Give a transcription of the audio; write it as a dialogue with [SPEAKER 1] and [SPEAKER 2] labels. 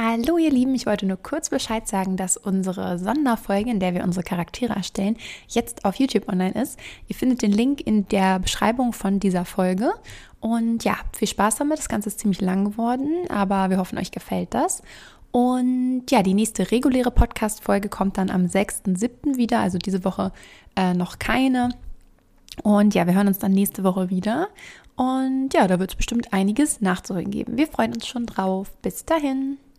[SPEAKER 1] Hallo ihr Lieben, ich wollte nur kurz Bescheid sagen, dass unsere Sonderfolge, in der wir unsere Charaktere erstellen, jetzt auf YouTube online ist. Ihr findet den Link in der Beschreibung von dieser Folge. Und ja, viel Spaß damit. Das Ganze ist ziemlich lang geworden, aber wir hoffen, euch gefällt das. Und ja, die nächste reguläre Podcast-Folge kommt dann am 6.7. wieder, also diese Woche äh, noch keine. Und ja, wir hören uns dann nächste Woche wieder. Und ja, da wird es bestimmt einiges nachzuholen geben. Wir freuen uns schon drauf. Bis dahin.